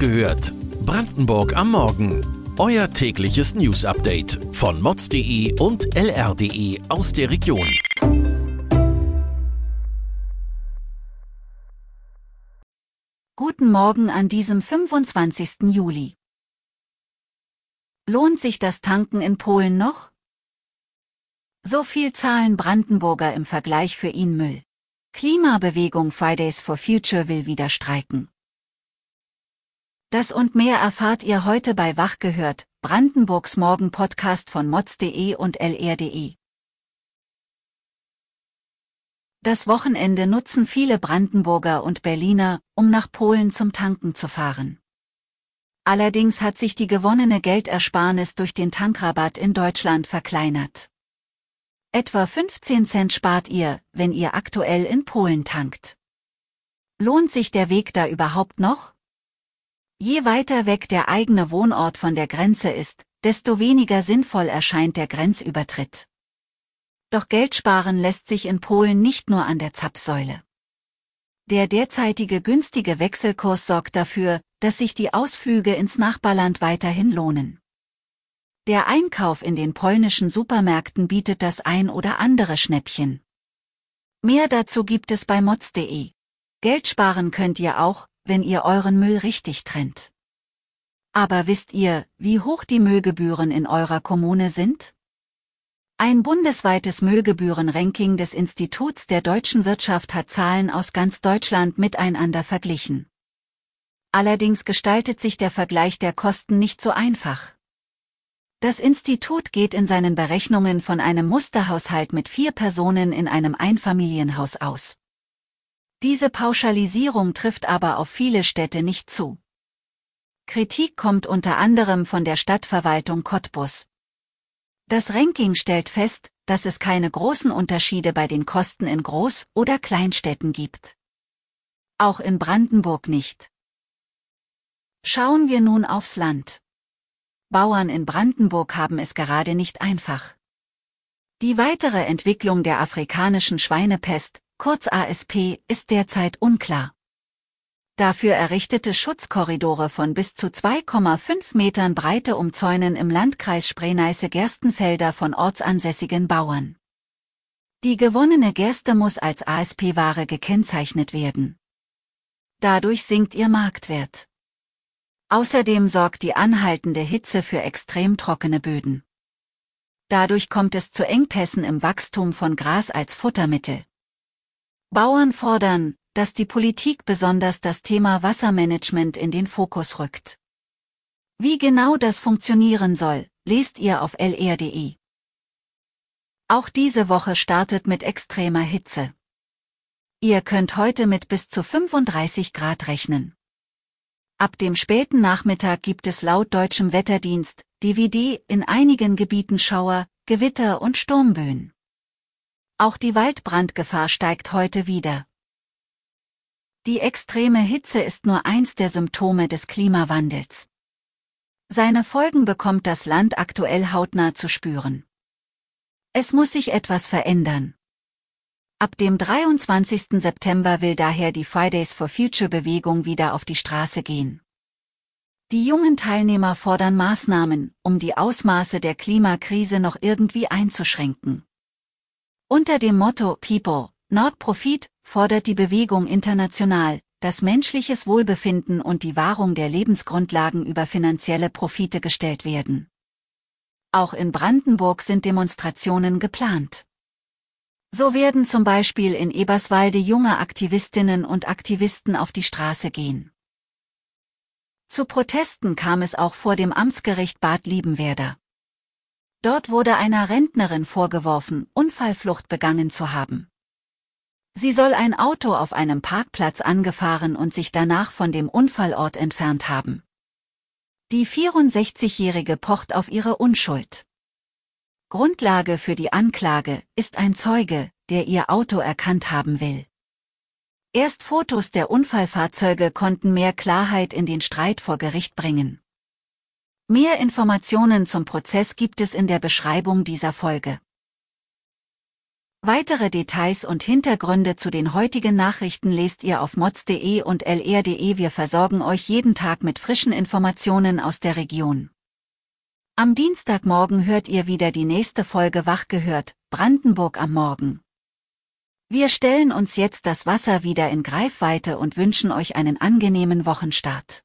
gehört. Brandenburg am Morgen. Euer tägliches News-Update von mods.de und lr.de aus der Region. Guten Morgen an diesem 25. Juli. Lohnt sich das Tanken in Polen noch? So viel zahlen Brandenburger im Vergleich für ihn Müll. Klimabewegung Fridays for Future will wieder streiken. Das und mehr erfahrt ihr heute bei Wach gehört, Brandenburgs Morgen-Podcast von mods.de und lr.de. Das Wochenende nutzen viele Brandenburger und Berliner, um nach Polen zum Tanken zu fahren. Allerdings hat sich die gewonnene Geldersparnis durch den Tankrabatt in Deutschland verkleinert. Etwa 15 Cent spart ihr, wenn ihr aktuell in Polen tankt. Lohnt sich der Weg da überhaupt noch? Je weiter weg der eigene Wohnort von der Grenze ist, desto weniger sinnvoll erscheint der Grenzübertritt. Doch Geld sparen lässt sich in Polen nicht nur an der Zapfsäule. Der derzeitige günstige Wechselkurs sorgt dafür, dass sich die Ausflüge ins Nachbarland weiterhin lohnen. Der Einkauf in den polnischen Supermärkten bietet das ein oder andere Schnäppchen. Mehr dazu gibt es bei mods.de. Geld sparen könnt ihr auch, wenn ihr euren Müll richtig trennt. Aber wisst ihr, wie hoch die Müllgebühren in eurer Kommune sind? Ein bundesweites Müllgebührenranking des Instituts der deutschen Wirtschaft hat Zahlen aus ganz Deutschland miteinander verglichen. Allerdings gestaltet sich der Vergleich der Kosten nicht so einfach. Das Institut geht in seinen Berechnungen von einem Musterhaushalt mit vier Personen in einem Einfamilienhaus aus. Diese Pauschalisierung trifft aber auf viele Städte nicht zu. Kritik kommt unter anderem von der Stadtverwaltung Cottbus. Das Ranking stellt fest, dass es keine großen Unterschiede bei den Kosten in Groß- oder Kleinstädten gibt. Auch in Brandenburg nicht. Schauen wir nun aufs Land. Bauern in Brandenburg haben es gerade nicht einfach. Die weitere Entwicklung der afrikanischen Schweinepest, kurz ASP, ist derzeit unklar. Dafür errichtete Schutzkorridore von bis zu 2,5 Metern Breite umzäunen im Landkreis Spree-Neiße-Gerstenfelder von ortsansässigen Bauern. Die gewonnene Gerste muss als ASP-Ware gekennzeichnet werden. Dadurch sinkt ihr Marktwert. Außerdem sorgt die anhaltende Hitze für extrem trockene Böden. Dadurch kommt es zu Engpässen im Wachstum von Gras als Futtermittel. Bauern fordern, dass die Politik besonders das Thema Wassermanagement in den Fokus rückt. Wie genau das funktionieren soll, lest ihr auf lr.de. Auch diese Woche startet mit extremer Hitze. Ihr könnt heute mit bis zu 35 Grad rechnen. Ab dem späten Nachmittag gibt es laut deutschem Wetterdienst, DVD, in einigen Gebieten Schauer, Gewitter und Sturmböen. Auch die Waldbrandgefahr steigt heute wieder. Die extreme Hitze ist nur eins der Symptome des Klimawandels. Seine Folgen bekommt das Land aktuell hautnah zu spüren. Es muss sich etwas verändern. Ab dem 23. September will daher die Fridays for Future Bewegung wieder auf die Straße gehen. Die jungen Teilnehmer fordern Maßnahmen, um die Ausmaße der Klimakrise noch irgendwie einzuschränken. Unter dem Motto People, not Profit fordert die Bewegung international, dass menschliches Wohlbefinden und die Wahrung der Lebensgrundlagen über finanzielle Profite gestellt werden. Auch in Brandenburg sind Demonstrationen geplant. So werden zum Beispiel in Eberswalde junge Aktivistinnen und Aktivisten auf die Straße gehen. Zu Protesten kam es auch vor dem Amtsgericht Bad Liebenwerder. Dort wurde einer Rentnerin vorgeworfen, Unfallflucht begangen zu haben. Sie soll ein Auto auf einem Parkplatz angefahren und sich danach von dem Unfallort entfernt haben. Die 64-Jährige pocht auf ihre Unschuld. Grundlage für die Anklage ist ein Zeuge, der ihr Auto erkannt haben will. Erst Fotos der Unfallfahrzeuge konnten mehr Klarheit in den Streit vor Gericht bringen. Mehr Informationen zum Prozess gibt es in der Beschreibung dieser Folge. Weitere Details und Hintergründe zu den heutigen Nachrichten lest ihr auf mods.de und lr.de. Wir versorgen euch jeden Tag mit frischen Informationen aus der Region. Am Dienstagmorgen hört ihr wieder die nächste Folge Wach gehört, Brandenburg am Morgen. Wir stellen uns jetzt das Wasser wieder in Greifweite und wünschen euch einen angenehmen Wochenstart.